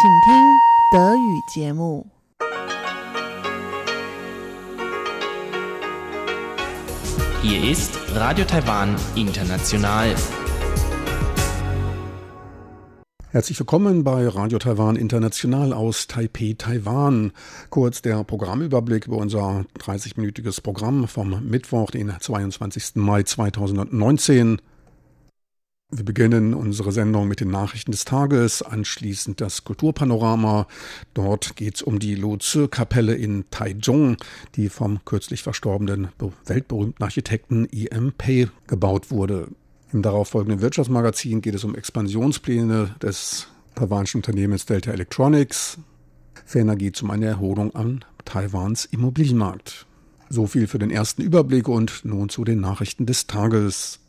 请听德语节目。Hier ist Radio Taiwan International. Herzlich willkommen bei Radio Taiwan International aus Taipei, Taiwan. Kurz der Programmüberblick über unser 30-minütiges Programm vom Mittwoch, den 22. Mai 2019. Wir beginnen unsere Sendung mit den Nachrichten des Tages, anschließend das Kulturpanorama. Dort geht es um die Lo-Tzu-Kapelle in Taichung, die vom kürzlich verstorbenen weltberühmten Architekten E.M. Pei gebaut wurde. Im darauffolgenden Wirtschaftsmagazin geht es um Expansionspläne des taiwanischen Unternehmens Delta Electronics. Ferner geht es um eine Erholung an Taiwans Immobilienmarkt. So viel für den ersten Überblick und nun zu den Nachrichten des Tages.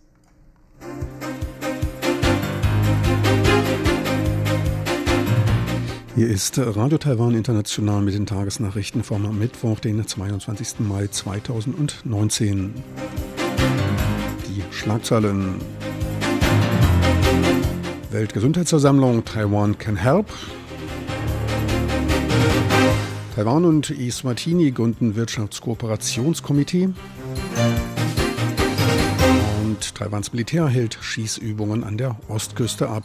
Hier ist Radio Taiwan International mit den Tagesnachrichten vom Mittwoch, den 22. Mai 2019. Die Schlagzeilen. Weltgesundheitsversammlung Taiwan Can Help. Taiwan und Eswatini gründen Wirtschaftskooperationskomitee. Und Taiwans Militär hält Schießübungen an der Ostküste ab.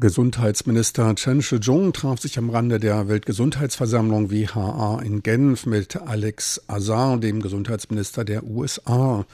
Gesundheitsminister Chen Shih-chung traf sich am Rande der Weltgesundheitsversammlung WHA in Genf mit Alex Azar, dem Gesundheitsminister der USA.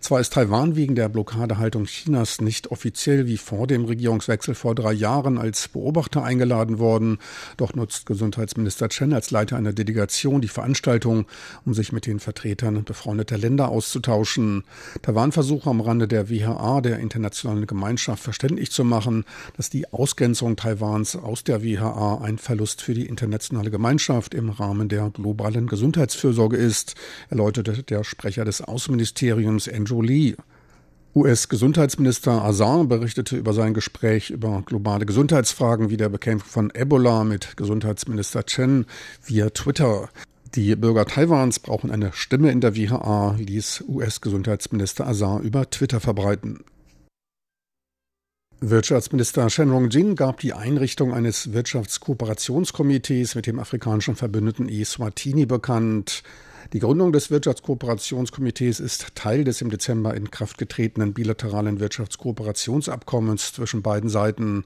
Zwar ist Taiwan wegen der Blockadehaltung Chinas nicht offiziell wie vor dem Regierungswechsel vor drei Jahren als Beobachter eingeladen worden, doch nutzt Gesundheitsminister Chen als Leiter einer Delegation die Veranstaltung, um sich mit den Vertretern befreundeter Länder auszutauschen. Taiwan versuche am Rande der WHA der internationalen Gemeinschaft verständlich zu machen, dass die Ausgrenzung Taiwans aus der WHA ein Verlust für die internationale Gemeinschaft im Rahmen der globalen Gesundheitsfürsorge ist, erläuterte der Sprecher des Außenministeriums Andrew Jolie. US-Gesundheitsminister Azar berichtete über sein Gespräch über globale Gesundheitsfragen wie der Bekämpfung von Ebola mit Gesundheitsminister Chen via Twitter. Die Bürger Taiwans brauchen eine Stimme in der WHA, ließ US-Gesundheitsminister Azar über Twitter verbreiten. Wirtschaftsminister Shen Rong-jin gab die Einrichtung eines Wirtschaftskooperationskomitees mit dem afrikanischen Verbündeten Eswatini bekannt. Die Gründung des Wirtschaftskooperationskomitees ist Teil des im Dezember in Kraft getretenen bilateralen Wirtschaftskooperationsabkommens zwischen beiden Seiten.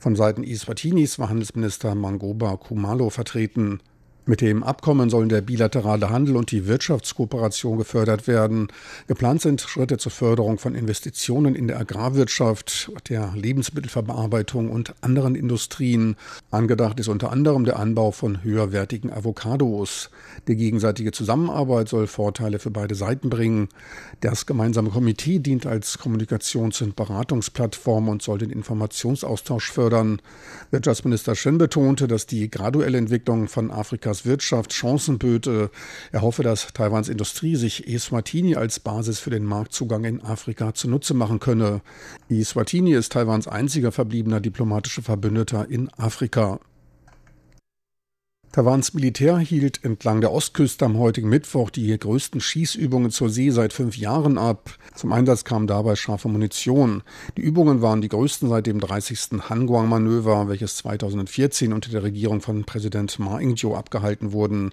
Von Seiten Iswatinis war Handelsminister Mangoba Kumalo vertreten. Mit dem Abkommen sollen der bilaterale Handel und die Wirtschaftskooperation gefördert werden. Geplant sind Schritte zur Förderung von Investitionen in der Agrarwirtschaft, der Lebensmittelverarbeitung und anderen Industrien. Angedacht ist unter anderem der Anbau von höherwertigen Avocados. Die gegenseitige Zusammenarbeit soll Vorteile für beide Seiten bringen. Das gemeinsame Komitee dient als Kommunikations- und Beratungsplattform und soll den Informationsaustausch fördern. Wirtschaftsminister Shen betonte, dass die graduelle Entwicklung von Afrikas Taiwans Wirtschaft Chancen böte. Er hoffe, dass Taiwans Industrie sich Eswatini als Basis für den Marktzugang in Afrika zunutze machen könne. Eswatini ist Taiwans einziger verbliebener diplomatischer Verbündeter in Afrika. Taiwans Militär hielt entlang der Ostküste am heutigen Mittwoch die größten Schießübungen zur See seit fünf Jahren ab. Zum Einsatz kam dabei scharfe Munition. Die Übungen waren die größten seit dem 30. Hanguang-Manöver, welches 2014 unter der Regierung von Präsident Ma Ying-jeou abgehalten wurden.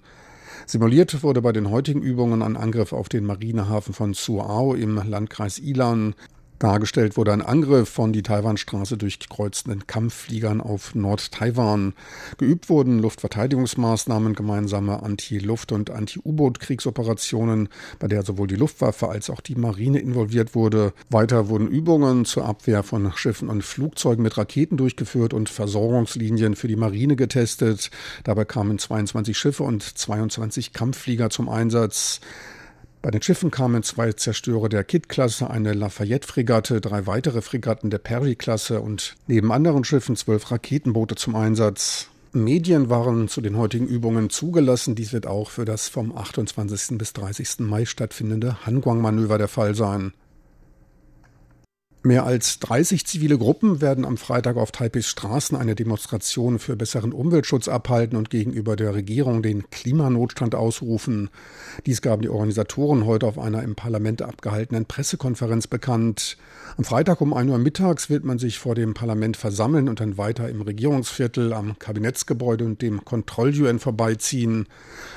Simuliert wurde bei den heutigen Übungen ein Angriff auf den Marinehafen von Suao im Landkreis Ilan. Dargestellt wurde ein Angriff von die Taiwanstraße durchkreuzenden Kampffliegern auf Nord-Taiwan. Geübt wurden Luftverteidigungsmaßnahmen, gemeinsame Anti-Luft- und Anti-U-Boot-Kriegsoperationen, bei der sowohl die Luftwaffe als auch die Marine involviert wurde. Weiter wurden Übungen zur Abwehr von Schiffen und Flugzeugen mit Raketen durchgeführt und Versorgungslinien für die Marine getestet. Dabei kamen 22 Schiffe und 22 Kampfflieger zum Einsatz. Bei den Schiffen kamen zwei Zerstörer der Kidd-Klasse, eine Lafayette-Fregatte, drei weitere Fregatten der Perry-Klasse und neben anderen Schiffen zwölf Raketenboote zum Einsatz. Medien waren zu den heutigen Übungen zugelassen. Dies wird auch für das vom 28. bis 30. Mai stattfindende Hanguang-Manöver der Fall sein. Mehr als 30 zivile Gruppen werden am Freitag auf Taipeis Straßen eine Demonstration für besseren Umweltschutz abhalten und gegenüber der Regierung den Klimanotstand ausrufen. Dies gaben die Organisatoren heute auf einer im Parlament abgehaltenen Pressekonferenz bekannt. Am Freitag um 1 Uhr mittags wird man sich vor dem Parlament versammeln und dann weiter im Regierungsviertel am Kabinettsgebäude und dem Kontroll-UN vorbeiziehen.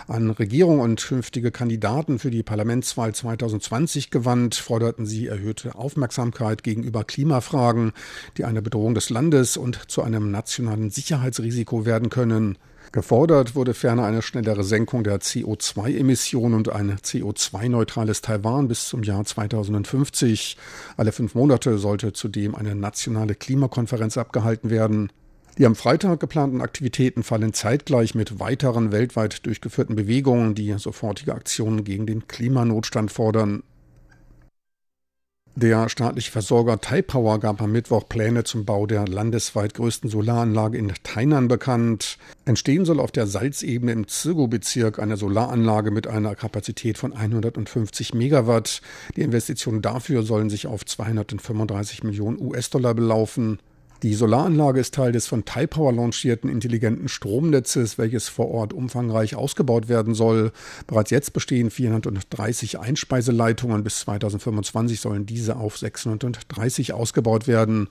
An Regierung und künftige Kandidaten für die Parlamentswahl 2020 gewandt, forderten sie erhöhte Aufmerksamkeit gegen gegenüber Klimafragen, die eine Bedrohung des Landes und zu einem nationalen Sicherheitsrisiko werden können. Gefordert wurde ferner eine schnellere Senkung der CO2-Emissionen und ein CO2-neutrales Taiwan bis zum Jahr 2050. Alle fünf Monate sollte zudem eine nationale Klimakonferenz abgehalten werden. Die am Freitag geplanten Aktivitäten fallen zeitgleich mit weiteren weltweit durchgeführten Bewegungen, die sofortige Aktionen gegen den Klimanotstand fordern. Der staatliche Versorger Taipower gab am Mittwoch Pläne zum Bau der landesweit größten Solaranlage in Tainan bekannt. Entstehen soll auf der Salzebene im Zirgo-Bezirk eine Solaranlage mit einer Kapazität von 150 Megawatt. Die Investitionen dafür sollen sich auf 235 Millionen US-Dollar belaufen. Die Solaranlage ist Teil des von Taipower lancierten intelligenten Stromnetzes, welches vor Ort umfangreich ausgebaut werden soll. Bereits jetzt bestehen 430 Einspeiseleitungen. Bis 2025 sollen diese auf 630 ausgebaut werden.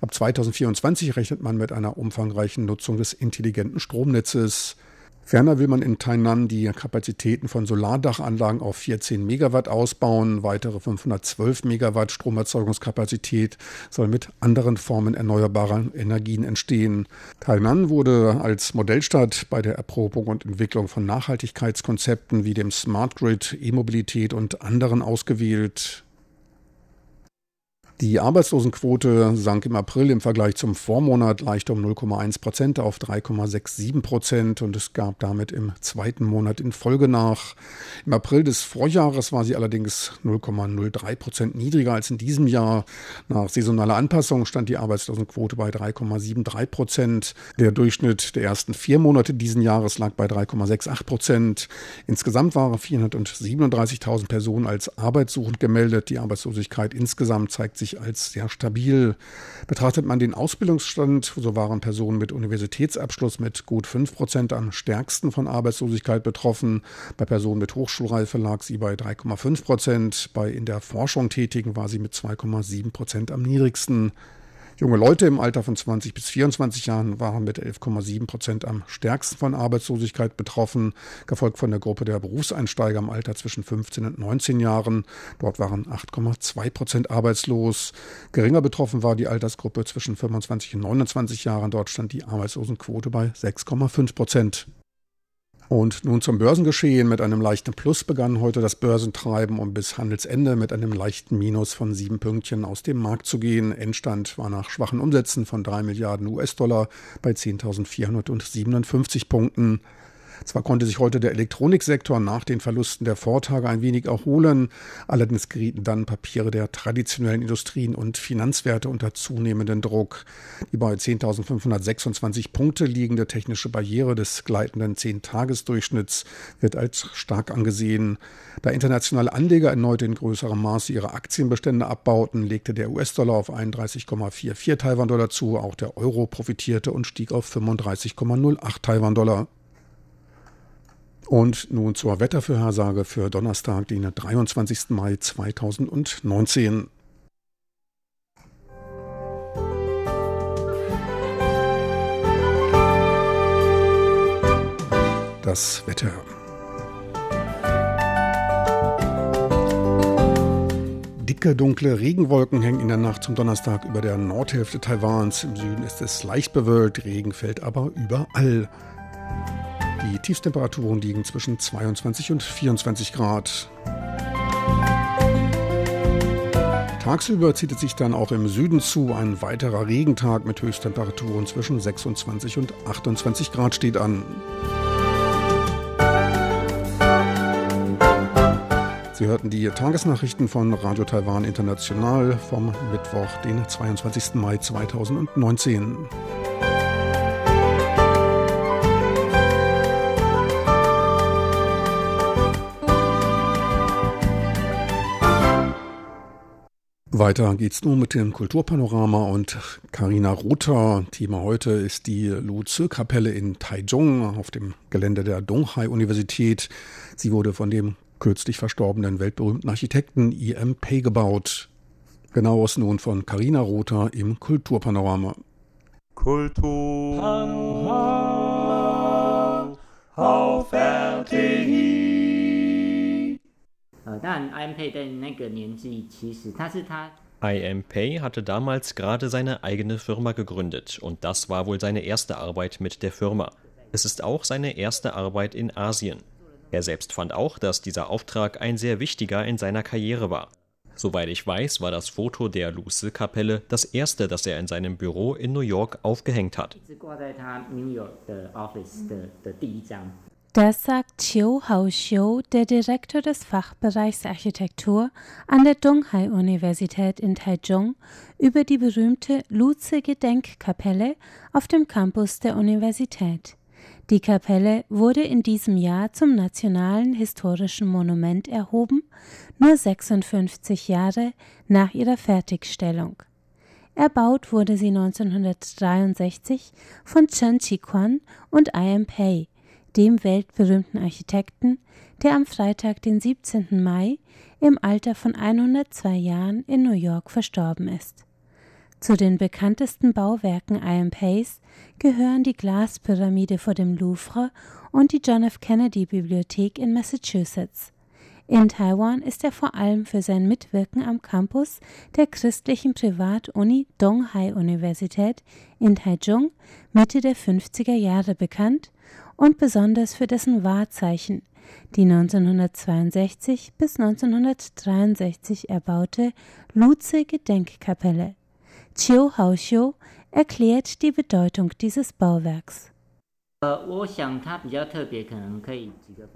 Ab 2024 rechnet man mit einer umfangreichen Nutzung des intelligenten Stromnetzes. Ferner will man in Tainan die Kapazitäten von Solardachanlagen auf 14 Megawatt ausbauen. Weitere 512 Megawatt Stromerzeugungskapazität soll mit anderen Formen erneuerbarer Energien entstehen. Tainan wurde als Modellstadt bei der Erprobung und Entwicklung von Nachhaltigkeitskonzepten wie dem Smart Grid, E-Mobilität und anderen ausgewählt. Die Arbeitslosenquote sank im April im Vergleich zum Vormonat leicht um 0,1 Prozent auf 3,67 Prozent und es gab damit im zweiten Monat in Folge nach. Im April des Vorjahres war sie allerdings 0,03 Prozent niedriger als in diesem Jahr. Nach saisonaler Anpassung stand die Arbeitslosenquote bei 3,73 Prozent. Der Durchschnitt der ersten vier Monate diesen Jahres lag bei 3,68 Prozent. Insgesamt waren 437.000 Personen als arbeitssuchend gemeldet. Die Arbeitslosigkeit insgesamt zeigt sich sich als sehr stabil. Betrachtet man den Ausbildungsstand, so waren Personen mit Universitätsabschluss mit gut 5 Prozent am stärksten von Arbeitslosigkeit betroffen. Bei Personen mit Hochschulreife lag sie bei 3,5 Prozent. Bei in der Forschung Tätigen war sie mit 2,7 Prozent am niedrigsten. Junge Leute im Alter von 20 bis 24 Jahren waren mit 11,7 Prozent am stärksten von Arbeitslosigkeit betroffen, gefolgt von der Gruppe der Berufseinsteiger im Alter zwischen 15 und 19 Jahren. Dort waren 8,2 Prozent arbeitslos. Geringer betroffen war die Altersgruppe zwischen 25 und 29 Jahren. Dort stand die Arbeitslosenquote bei 6,5 Prozent. Und nun zum Börsengeschehen. Mit einem leichten Plus begann heute das Börsentreiben, um bis Handelsende mit einem leichten Minus von sieben Pünktchen aus dem Markt zu gehen. Endstand war nach schwachen Umsätzen von drei Milliarden US-Dollar bei 10.457 Punkten. Zwar konnte sich heute der Elektroniksektor nach den Verlusten der Vortage ein wenig erholen, allerdings gerieten dann Papiere der traditionellen Industrien und Finanzwerte unter zunehmenden Druck. Die bei 10.526 Punkte liegende technische Barriere des gleitenden 10-Tages-Durchschnitts wird als stark angesehen. Da internationale Anleger erneut in größerem Maße ihre Aktienbestände abbauten, legte der US-Dollar auf 31,44 Taiwan-Dollar zu, auch der Euro profitierte und stieg auf 35,08 Taiwan-Dollar. Und nun zur Wettervorhersage für Donnerstag, den 23. Mai 2019. Das Wetter. Dicke, dunkle Regenwolken hängen in der Nacht zum Donnerstag über der Nordhälfte Taiwans. Im Süden ist es leicht bewölkt, Regen fällt aber überall. Die Tiefstemperaturen liegen zwischen 22 und 24 Grad. Tagsüber zieht es sich dann auch im Süden zu. Ein weiterer Regentag mit Höchsttemperaturen zwischen 26 und 28 Grad steht an. Sie hörten die Tagesnachrichten von Radio Taiwan International vom Mittwoch, den 22. Mai 2019. Weiter geht's nun mit dem Kulturpanorama und Karina Rother. Thema heute ist die Lu Tzu-Kapelle in Taichung auf dem Gelände der Donghai-Universität. Sie wurde von dem kürzlich verstorbenen weltberühmten Architekten I.M. Pei gebaut. Genaues nun von Karina Rother im Kulturpanorama. Kulturpanorama auf RTI. 呃，当然，IM Pei 在那个年纪，其实他是他 IM Pei hatte damals gerade seine eigene Firma gegründet und das war wohl seine erste Arbeit mit der Firma. Es ist auch seine erste Arbeit in Asien. Er selbst fand auch, dass dieser Auftrag ein sehr wichtiger in seiner Karriere war. Soweit ich weiß, war das Foto der Luce-Kapelle das erste, das er in seinem Büro in New York aufgehängt hat. 是 Das sagt Chiu Hao-xiu, der Direktor des Fachbereichs Architektur an der Donghai-Universität in Taichung, über die berühmte Luze-Gedenkkapelle auf dem Campus der Universität. Die Kapelle wurde in diesem Jahr zum Nationalen Historischen Monument erhoben, nur 56 Jahre nach ihrer Fertigstellung. Erbaut wurde sie 1963 von Chen Chi-Quan und I.M. Pei, dem weltberühmten Architekten, der am Freitag, den 17. Mai, im Alter von 102 Jahren in New York verstorben ist. Zu den bekanntesten Bauwerken I.M. Pays gehören die Glaspyramide vor dem Louvre und die John F. Kennedy Bibliothek in Massachusetts. In Taiwan ist er vor allem für sein Mitwirken am Campus der christlichen Privatuni Donghai Universität in Taichung Mitte der 50er Jahre bekannt und besonders für dessen Wahrzeichen, die 1962 bis 1963 erbaute Luze Gedenkkapelle. Chiu Haoxiu erklärt die Bedeutung dieses Bauwerks.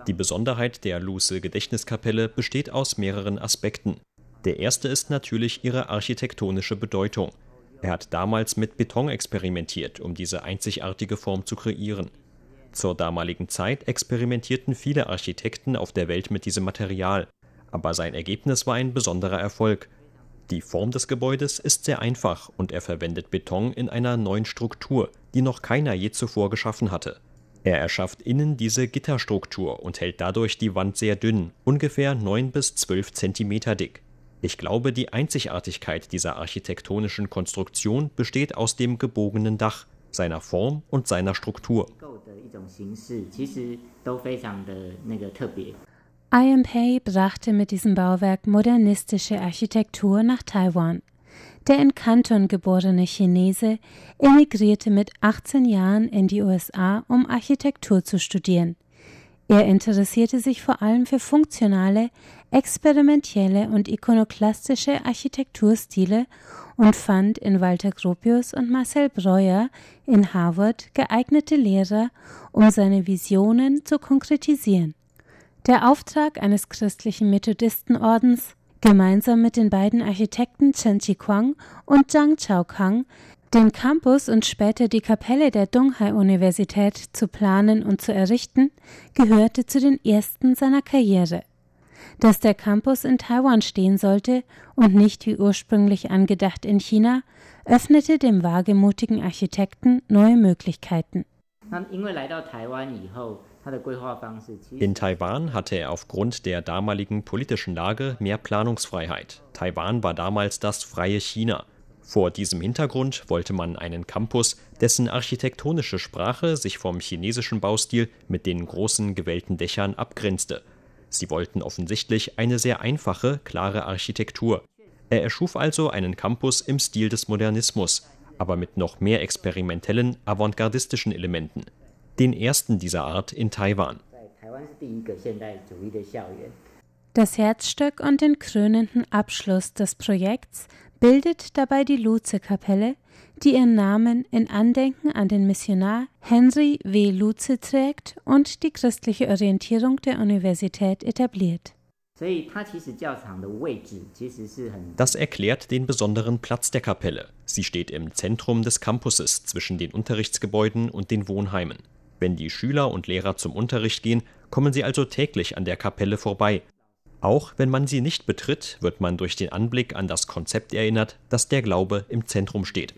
Die Besonderheit der Luce Gedächtniskapelle besteht aus mehreren Aspekten. Der erste ist natürlich ihre architektonische Bedeutung. Er hat damals mit Beton experimentiert, um diese einzigartige Form zu kreieren. Zur damaligen Zeit experimentierten viele Architekten auf der Welt mit diesem Material, aber sein Ergebnis war ein besonderer Erfolg. Die Form des Gebäudes ist sehr einfach und er verwendet Beton in einer neuen Struktur, die noch keiner je zuvor geschaffen hatte. Er erschafft innen diese Gitterstruktur und hält dadurch die Wand sehr dünn, ungefähr 9 bis 12 Zentimeter dick. Ich glaube, die Einzigartigkeit dieser architektonischen Konstruktion besteht aus dem gebogenen Dach, seiner Form und seiner Struktur. IMPay brachte mit diesem Bauwerk modernistische Architektur nach Taiwan. Der in Canton geborene Chinese emigrierte mit 18 Jahren in die USA, um Architektur zu studieren. Er interessierte sich vor allem für funktionale, experimentelle und ikonoklastische Architekturstile und fand in Walter Gropius und Marcel Breuer in Harvard geeignete Lehrer, um seine Visionen zu konkretisieren. Der Auftrag eines christlichen Methodistenordens, gemeinsam mit den beiden Architekten Chen Chiquang und Zhang Chaokang, den Campus und später die Kapelle der Donghai-Universität zu planen und zu errichten, gehörte zu den ersten seiner Karriere dass der Campus in Taiwan stehen sollte und nicht wie ursprünglich angedacht in China, öffnete dem wagemutigen Architekten neue Möglichkeiten. In Taiwan hatte er aufgrund der damaligen politischen Lage mehr Planungsfreiheit. Taiwan war damals das freie China. Vor diesem Hintergrund wollte man einen Campus, dessen architektonische Sprache sich vom chinesischen Baustil mit den großen gewellten Dächern abgrenzte. Sie wollten offensichtlich eine sehr einfache, klare Architektur. Er erschuf also einen Campus im Stil des Modernismus, aber mit noch mehr experimentellen, avantgardistischen Elementen. Den ersten dieser Art in Taiwan. Das Herzstück und den krönenden Abschluss des Projekts bildet dabei die Luze-Kapelle, die ihren Namen in Andenken an den Missionar Henry W. Luze trägt und die christliche Orientierung der Universität etabliert. Das erklärt den besonderen Platz der Kapelle. Sie steht im Zentrum des Campuses zwischen den Unterrichtsgebäuden und den Wohnheimen. Wenn die Schüler und Lehrer zum Unterricht gehen, kommen sie also täglich an der Kapelle vorbei auch wenn man sie nicht betritt, wird man durch den Anblick an das Konzept erinnert, dass der Glaube im Zentrum steht.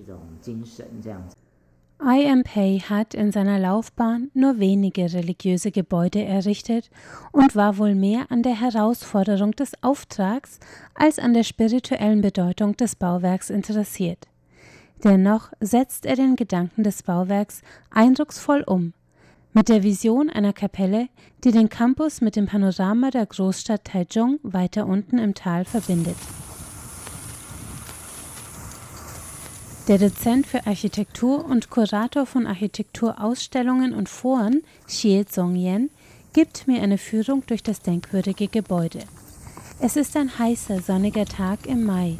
I. M. Pei hat in seiner Laufbahn nur wenige religiöse Gebäude errichtet und war wohl mehr an der Herausforderung des Auftrags als an der spirituellen Bedeutung des Bauwerks interessiert. Dennoch setzt er den Gedanken des Bauwerks eindrucksvoll um, mit der Vision einer Kapelle, die den Campus mit dem Panorama der Großstadt Taichung weiter unten im Tal verbindet. Der Dozent für Architektur und Kurator von Architekturausstellungen und Foren, Xie Zongyan, gibt mir eine Führung durch das denkwürdige Gebäude. Es ist ein heißer, sonniger Tag im Mai.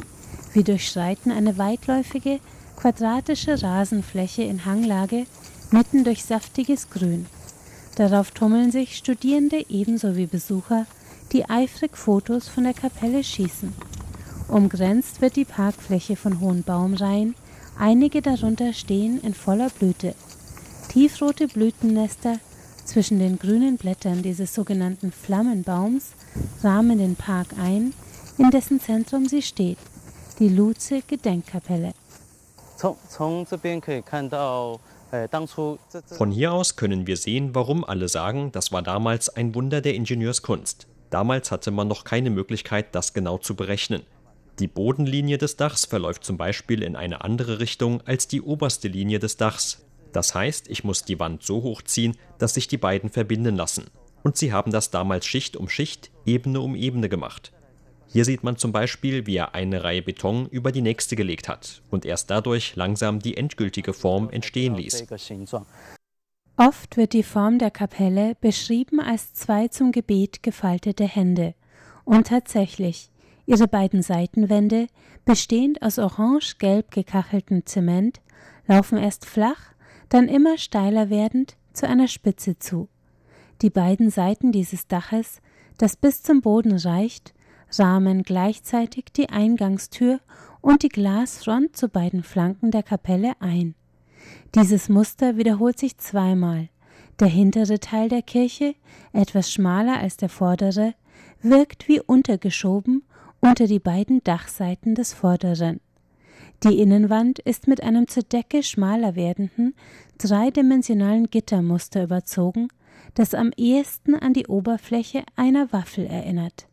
Wir durchschreiten eine weitläufige, quadratische Rasenfläche in Hanglage, mitten durch saftiges Grün. Darauf tummeln sich Studierende ebenso wie Besucher, die eifrig Fotos von der Kapelle schießen. Umgrenzt wird die Parkfläche von hohen Baumreihen, Einige darunter stehen in voller Blüte. Tiefrote Blütennester zwischen den grünen Blättern dieses sogenannten Flammenbaums rahmen den Park ein, in dessen Zentrum sie steht, die Luze Gedenkkapelle. Von hier aus können wir sehen, warum alle sagen, das war damals ein Wunder der Ingenieurskunst. Damals hatte man noch keine Möglichkeit, das genau zu berechnen. Die Bodenlinie des Dachs verläuft zum Beispiel in eine andere Richtung als die oberste Linie des Dachs. Das heißt, ich muss die Wand so hochziehen, dass sich die beiden verbinden lassen. Und sie haben das damals Schicht um Schicht, Ebene um Ebene gemacht. Hier sieht man zum Beispiel, wie er eine Reihe Beton über die nächste gelegt hat und erst dadurch langsam die endgültige Form entstehen ließ. Oft wird die Form der Kapelle beschrieben als zwei zum Gebet gefaltete Hände. Und tatsächlich, Ihre beiden Seitenwände, bestehend aus orange-gelb gekacheltem Zement, laufen erst flach, dann immer steiler werdend zu einer Spitze zu. Die beiden Seiten dieses Daches, das bis zum Boden reicht, rahmen gleichzeitig die Eingangstür und die Glasfront zu beiden Flanken der Kapelle ein. Dieses Muster wiederholt sich zweimal. Der hintere Teil der Kirche, etwas schmaler als der vordere, wirkt wie untergeschoben unter die beiden Dachseiten des vorderen. Die Innenwand ist mit einem zur Decke schmaler werdenden, dreidimensionalen Gittermuster überzogen, das am ehesten an die Oberfläche einer Waffel erinnert.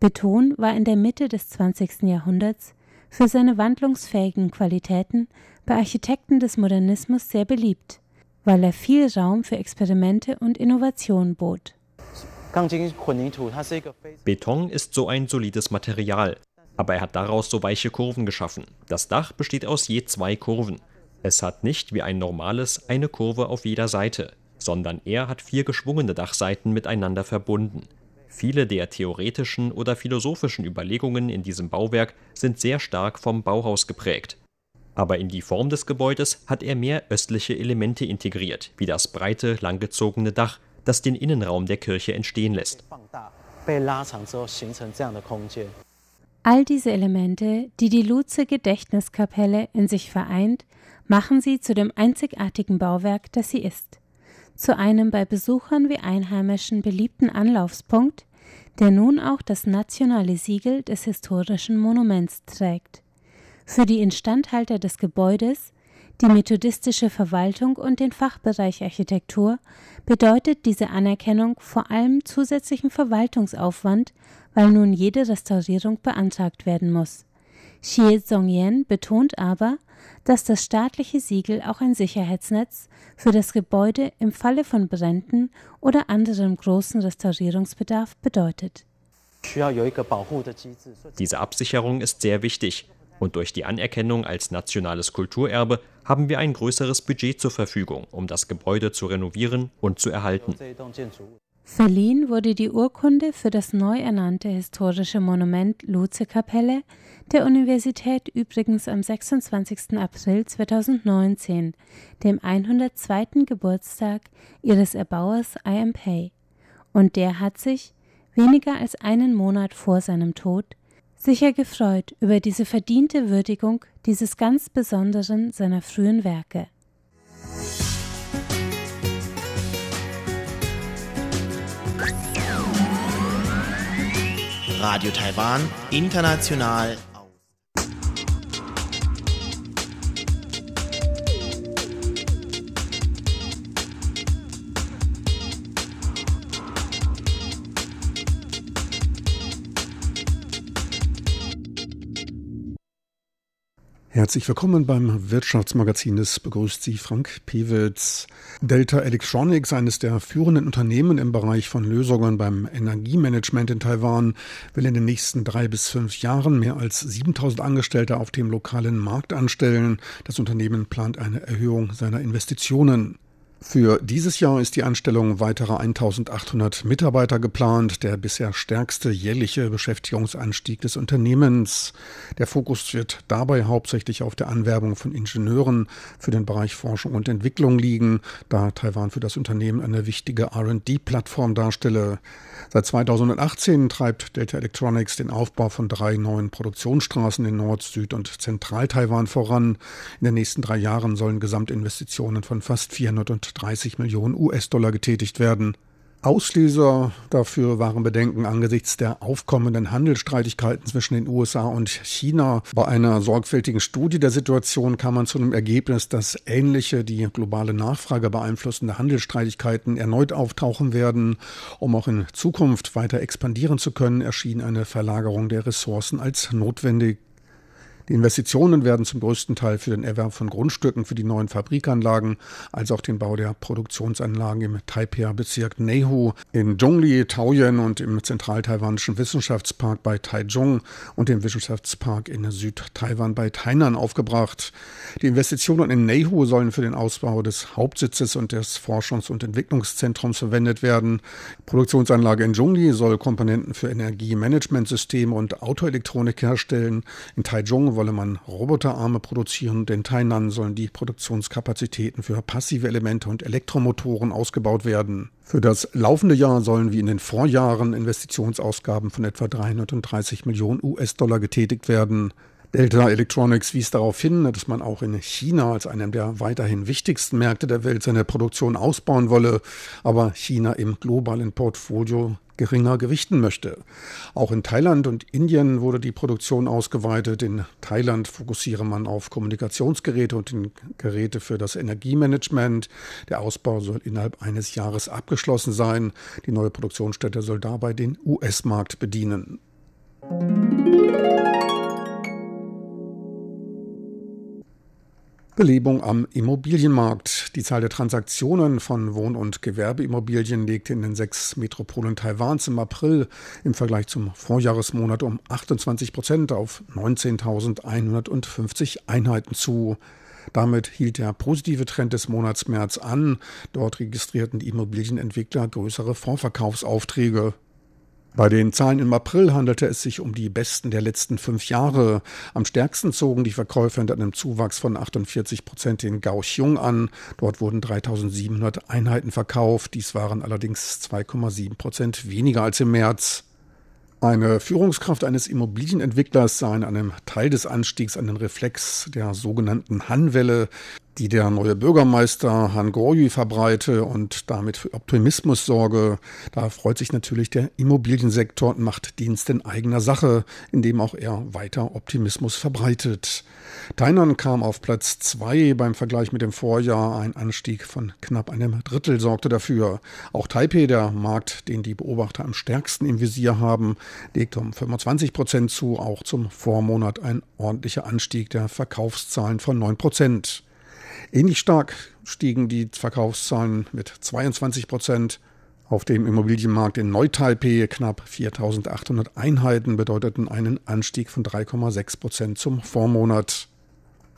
Beton war in der Mitte des 20. Jahrhunderts für seine wandlungsfähigen Qualitäten bei Architekten des Modernismus sehr beliebt, weil er viel Raum für Experimente und Innovation bot. Beton ist so ein solides Material, aber er hat daraus so weiche Kurven geschaffen. Das Dach besteht aus je zwei Kurven. Es hat nicht wie ein normales eine Kurve auf jeder Seite, sondern er hat vier geschwungene Dachseiten miteinander verbunden. Viele der theoretischen oder philosophischen Überlegungen in diesem Bauwerk sind sehr stark vom Bauhaus geprägt. Aber in die Form des Gebäudes hat er mehr östliche Elemente integriert, wie das breite, langgezogene Dach, das den Innenraum der Kirche entstehen lässt. All diese Elemente, die die Luze Gedächtniskapelle in sich vereint, machen sie zu dem einzigartigen Bauwerk, das sie ist. Zu einem bei Besuchern wie Einheimischen beliebten Anlaufspunkt, der nun auch das nationale Siegel des historischen Monuments trägt. Für die Instandhalter des Gebäudes die methodistische Verwaltung und den Fachbereich Architektur bedeutet diese Anerkennung vor allem zusätzlichen Verwaltungsaufwand, weil nun jede Restaurierung beantragt werden muss. Xie Zongyan betont aber, dass das staatliche Siegel auch ein Sicherheitsnetz für das Gebäude im Falle von Bränden oder anderem großen Restaurierungsbedarf bedeutet. Diese Absicherung ist sehr wichtig, und durch die Anerkennung als nationales Kulturerbe haben wir ein größeres Budget zur Verfügung, um das Gebäude zu renovieren und zu erhalten. Verliehen wurde die Urkunde für das neu ernannte historische Monument Luze-Kapelle der Universität übrigens am 26. April 2019, dem 102. Geburtstag ihres Erbauers I.M. Pei. Und der hat sich, weniger als einen Monat vor seinem Tod, sicher gefreut über diese verdiente Würdigung dieses ganz Besonderen seiner frühen Werke. Radio Taiwan, international Herzlich willkommen beim Wirtschaftsmagazin. Es begrüßt Sie Frank Pewitz. Delta Electronics, eines der führenden Unternehmen im Bereich von Lösungen beim Energiemanagement in Taiwan, will in den nächsten drei bis fünf Jahren mehr als 7000 Angestellte auf dem lokalen Markt anstellen. Das Unternehmen plant eine Erhöhung seiner Investitionen. Für dieses Jahr ist die Anstellung weiterer 1800 Mitarbeiter geplant, der bisher stärkste jährliche Beschäftigungsanstieg des Unternehmens. Der Fokus wird dabei hauptsächlich auf der Anwerbung von Ingenieuren für den Bereich Forschung und Entwicklung liegen, da Taiwan für das Unternehmen eine wichtige RD-Plattform darstelle. Seit 2018 treibt Delta Electronics den Aufbau von drei neuen Produktionsstraßen in Nord-, Süd- und Zentral-Taiwan voran. In den nächsten drei Jahren sollen Gesamtinvestitionen von fast 430 Millionen US-Dollar getätigt werden. Auslöser dafür waren Bedenken angesichts der aufkommenden Handelsstreitigkeiten zwischen den USA und China. Bei einer sorgfältigen Studie der Situation kam man zu einem Ergebnis, dass ähnliche, die globale Nachfrage beeinflussende Handelsstreitigkeiten erneut auftauchen werden. Um auch in Zukunft weiter expandieren zu können, erschien eine Verlagerung der Ressourcen als notwendig. Die Investitionen werden zum größten Teil für den Erwerb von Grundstücken für die neuen Fabrikanlagen als auch den Bau der Produktionsanlagen im Taipei-Bezirk Neihu, in Zhongli, Taoyuan und im zentral-taiwanischen Wissenschaftspark bei Taichung und dem Wissenschaftspark in Süd-Taiwan bei Tainan aufgebracht. Die Investitionen in Neihu sollen für den Ausbau des Hauptsitzes und des Forschungs- und Entwicklungszentrums verwendet werden. Die Produktionsanlage in Zhongli soll Komponenten für Energiemanagementsysteme und Autoelektronik herstellen. In Taichung wolle man Roboterarme produzieren, denn Tainan sollen die Produktionskapazitäten für passive Elemente und Elektromotoren ausgebaut werden. Für das laufende Jahr sollen wie in den Vorjahren Investitionsausgaben von etwa 330 Millionen US-Dollar getätigt werden. Delta Electronics wies darauf hin, dass man auch in China als einem der weiterhin wichtigsten Märkte der Welt seine Produktion ausbauen wolle, aber China im globalen Portfolio geringer gewichten möchte. Auch in Thailand und Indien wurde die Produktion ausgeweitet. In Thailand fokussiere man auf Kommunikationsgeräte und Geräte für das Energiemanagement. Der Ausbau soll innerhalb eines Jahres abgeschlossen sein. Die neue Produktionsstätte soll dabei den US-Markt bedienen. Belebung am Immobilienmarkt. Die Zahl der Transaktionen von Wohn- und Gewerbeimmobilien legte in den sechs Metropolen Taiwans im April im Vergleich zum Vorjahresmonat um 28 Prozent auf 19.150 Einheiten zu. Damit hielt der positive Trend des Monats März an. Dort registrierten die Immobilienentwickler größere Vorverkaufsaufträge. Bei den Zahlen im April handelte es sich um die besten der letzten fünf Jahre. Am stärksten zogen die Verkäufe mit einem Zuwachs von 48 Prozent in Kaohsiung an. Dort wurden 3700 Einheiten verkauft. Dies waren allerdings 2,7 Prozent weniger als im März. Eine Führungskraft eines Immobilienentwicklers sah in einem Teil des Anstiegs einen Reflex der sogenannten Han-Welle, die der neue Bürgermeister Han Goryu verbreite und damit für Optimismus sorge. Da freut sich natürlich der Immobiliensektor und macht Dienst in eigener Sache, indem auch er weiter Optimismus verbreitet. Tainan kam auf Platz zwei beim Vergleich mit dem Vorjahr. Ein Anstieg von knapp einem Drittel sorgte dafür. Auch Taipei, der Markt, den die Beobachter am stärksten im Visier haben, legt um 25 Prozent zu. Auch zum Vormonat ein ordentlicher Anstieg der Verkaufszahlen von 9 Prozent. Ähnlich stark stiegen die Verkaufszahlen mit 22 Prozent. Auf dem Immobilienmarkt in Neu-Taipei knapp 4.800 Einheiten bedeuteten einen Anstieg von 3,6 Prozent zum Vormonat.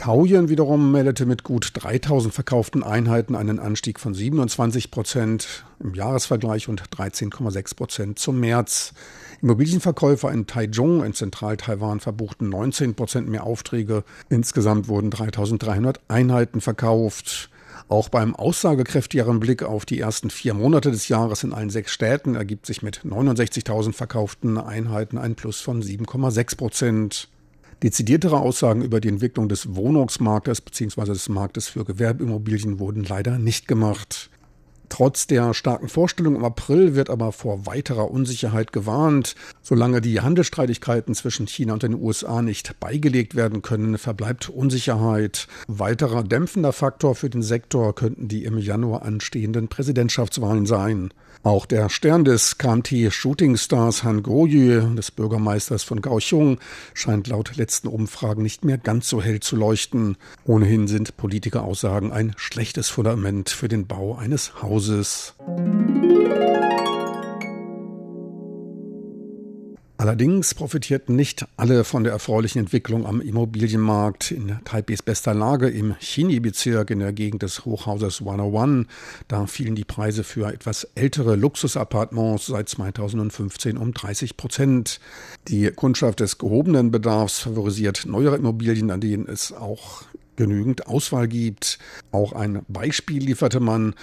Taoyuan wiederum meldete mit gut 3000 verkauften Einheiten einen Anstieg von 27 Prozent im Jahresvergleich und 13,6 Prozent zum März. Immobilienverkäufer in Taichung in Zentral-Taiwan verbuchten 19 Prozent mehr Aufträge. Insgesamt wurden 3300 Einheiten verkauft. Auch beim aussagekräftigeren Blick auf die ersten vier Monate des Jahres in allen sechs Städten ergibt sich mit 69.000 verkauften Einheiten ein Plus von 7,6 Prozent. Dezidiertere Aussagen über die Entwicklung des Wohnungsmarktes bzw. des Marktes für Gewerbeimmobilien wurden leider nicht gemacht. Trotz der starken Vorstellung im April wird aber vor weiterer Unsicherheit gewarnt. Solange die Handelsstreitigkeiten zwischen China und den USA nicht beigelegt werden können, verbleibt Unsicherheit. Weiterer dämpfender Faktor für den Sektor könnten die im Januar anstehenden Präsidentschaftswahlen sein. Auch der Stern des KMT Shooting Stars Han Goyu, des Bürgermeisters von Kaohsiung, scheint laut letzten Umfragen nicht mehr ganz so hell zu leuchten. Ohnehin sind Politikeraussagen ein schlechtes Fundament für den Bau eines Hauses. Allerdings profitierten nicht alle von der erfreulichen Entwicklung am Immobilienmarkt. In Taipehs bester Lage im Chini-Bezirk in der Gegend des Hochhauses 101, da fielen die Preise für etwas ältere Luxusappartements seit 2015 um 30 Prozent. Die Kundschaft des gehobenen Bedarfs favorisiert neuere Immobilien, an denen es auch genügend Auswahl gibt. Auch ein Beispiel lieferte man.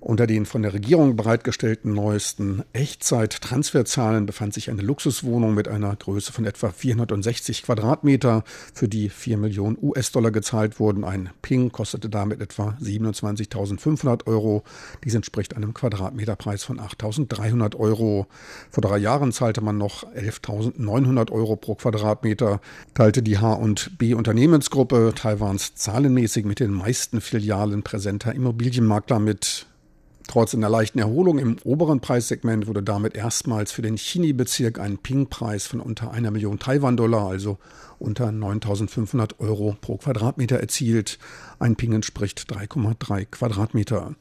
Unter den von der Regierung bereitgestellten neuesten Echtzeit-Transferzahlen befand sich eine Luxuswohnung mit einer Größe von etwa 460 Quadratmeter, für die 4 Millionen US-Dollar gezahlt wurden. Ein Ping kostete damit etwa 27.500 Euro. Dies entspricht einem Quadratmeterpreis von 8.300 Euro. Vor drei Jahren zahlte man noch 11.900 Euro pro Quadratmeter, teilte die H&B Unternehmensgruppe Taiwans zahlenmäßig mit den meisten Filialen präsenter Immobilienmakler mit. Trotz einer leichten Erholung im oberen Preissegment wurde damit erstmals für den Chini-Bezirk ein Ping-Preis von unter einer Million Taiwan-Dollar, also unter 9.500 Euro pro Quadratmeter erzielt. Ein Ping entspricht 3,3 Quadratmeter.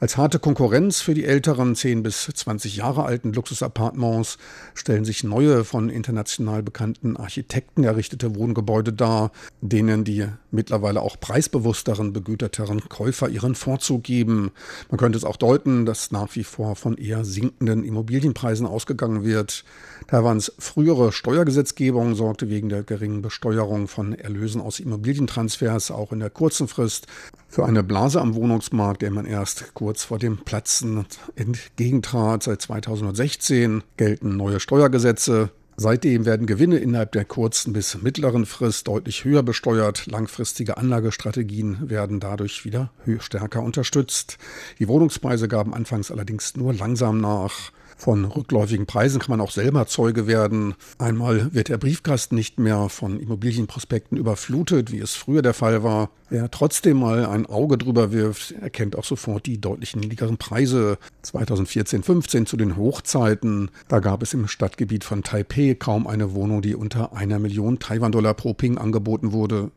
Als harte Konkurrenz für die älteren 10 bis 20 Jahre alten Luxusappartements stellen sich neue von international bekannten Architekten errichtete Wohngebäude dar, denen die mittlerweile auch preisbewussteren, begüterteren Käufer ihren Vorzug geben. Man könnte es auch deuten, dass nach wie vor von eher sinkenden Immobilienpreisen ausgegangen wird. Taiwans frühere Steuergesetzgebung sorgte wegen der geringen Besteuerung von Erlösen aus Immobilientransfers auch in der kurzen Frist für eine Blase am Wohnungsmarkt, der man erst kurz vor dem Platzen entgegentrat. Seit 2016 gelten neue Steuergesetze. Seitdem werden Gewinne innerhalb der kurzen bis mittleren Frist deutlich höher besteuert. Langfristige Anlagestrategien werden dadurch wieder stärker unterstützt. Die Wohnungspreise gaben anfangs allerdings nur langsam nach. Von rückläufigen Preisen kann man auch selber Zeuge werden. Einmal wird der Briefkasten nicht mehr von Immobilienprospekten überflutet, wie es früher der Fall war. Wer trotzdem mal ein Auge drüber wirft, erkennt auch sofort die deutlich niedrigeren Preise. 2014, 15 zu den Hochzeiten, da gab es im Stadtgebiet von Taipei kaum eine Wohnung, die unter einer Million Taiwan-Dollar pro Ping angeboten wurde.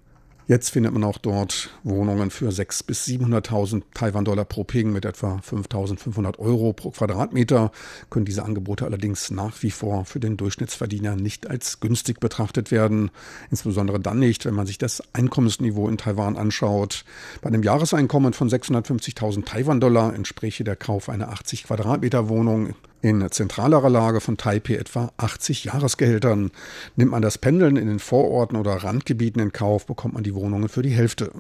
Jetzt findet man auch dort Wohnungen für 600.000 bis 700.000 Taiwan-Dollar pro Ping mit etwa 5.500 Euro pro Quadratmeter. Können diese Angebote allerdings nach wie vor für den Durchschnittsverdiener nicht als günstig betrachtet werden. Insbesondere dann nicht, wenn man sich das Einkommensniveau in Taiwan anschaut. Bei einem Jahreseinkommen von 650.000 Taiwan-Dollar entspräche der Kauf einer 80 Quadratmeter Wohnung in zentralerer Lage von Taipei etwa 80 Jahresgehältern. Nimmt man das Pendeln in den Vororten oder Randgebieten in Kauf, bekommt man die Wohnungen für die Hälfte.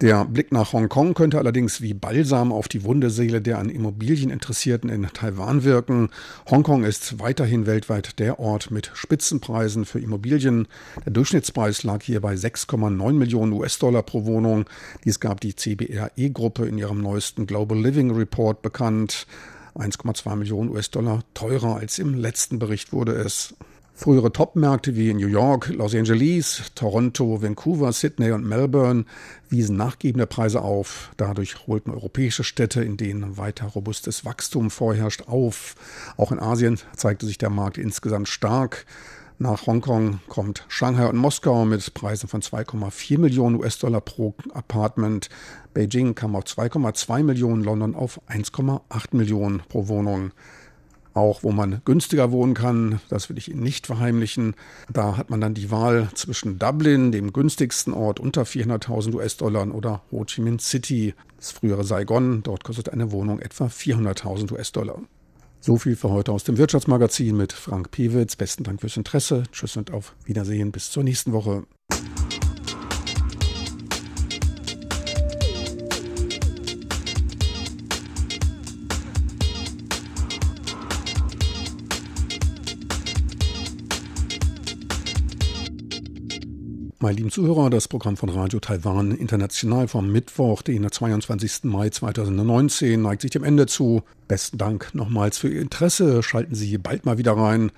Der Blick nach Hongkong könnte allerdings wie Balsam auf die Wundeseele der an Immobilien Interessierten in Taiwan wirken. Hongkong ist weiterhin weltweit der Ort mit Spitzenpreisen für Immobilien. Der Durchschnittspreis lag hier bei 6,9 Millionen US-Dollar pro Wohnung. Dies gab die CBRE-Gruppe in ihrem neuesten Global Living Report bekannt. 1,2 Millionen US-Dollar teurer als im letzten Bericht wurde es. Frühere Topmärkte wie New York, Los Angeles, Toronto, Vancouver, Sydney und Melbourne wiesen nachgebende Preise auf. Dadurch holten europäische Städte, in denen weiter robustes Wachstum vorherrscht, auf. Auch in Asien zeigte sich der Markt insgesamt stark. Nach Hongkong kommt Shanghai und Moskau mit Preisen von 2,4 Millionen US-Dollar pro Apartment. Beijing kam auf 2,2 Millionen, London auf 1,8 Millionen pro Wohnung. Auch wo man günstiger wohnen kann, das will ich Ihnen nicht verheimlichen. Da hat man dann die Wahl zwischen Dublin, dem günstigsten Ort unter 400.000 US-Dollar, oder Ho Chi Minh City, das frühere Saigon. Dort kostet eine Wohnung etwa 400.000 US-Dollar. So viel für heute aus dem Wirtschaftsmagazin mit Frank Piewitz. Besten Dank fürs Interesse. Tschüss und auf Wiedersehen. Bis zur nächsten Woche. Meine lieben Zuhörer, das Programm von Radio Taiwan International vom Mittwoch, den 22. Mai 2019, neigt sich dem Ende zu. Besten Dank nochmals für Ihr Interesse. Schalten Sie bald mal wieder rein.